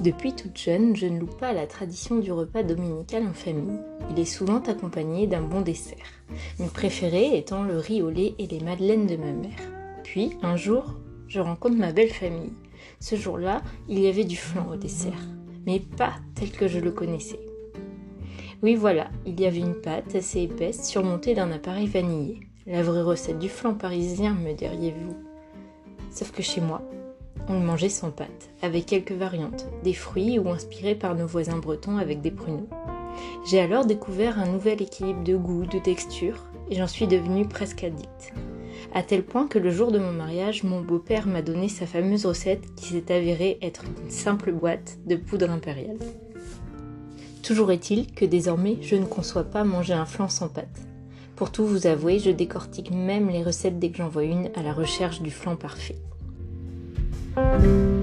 Depuis toute jeune, je ne loupe pas la tradition du repas dominical en famille. Il est souvent accompagné d'un bon dessert, mes préférés étant le riz au lait et les madeleines de ma mère. Puis, un jour, je rencontre ma belle famille. Ce jour-là, il y avait du flan au dessert, mais pas tel que je le connaissais. Oui, voilà, il y avait une pâte assez épaisse surmontée d'un appareil vanillé. La vraie recette du flan parisien, me diriez-vous? Sauf que chez moi, on le mangeait sans pâte, avec quelques variantes, des fruits ou inspirés par nos voisins bretons avec des pruneaux. J'ai alors découvert un nouvel équilibre de goût, de texture, et j'en suis devenue presque addict. À tel point que le jour de mon mariage, mon beau-père m'a donné sa fameuse recette qui s'est avérée être une simple boîte de poudre impériale. Toujours est-il que désormais, je ne conçois pas manger un flan sans pâte. Pour tout vous avouer, je décortique même les recettes dès que j'en vois une à la recherche du flan parfait. Música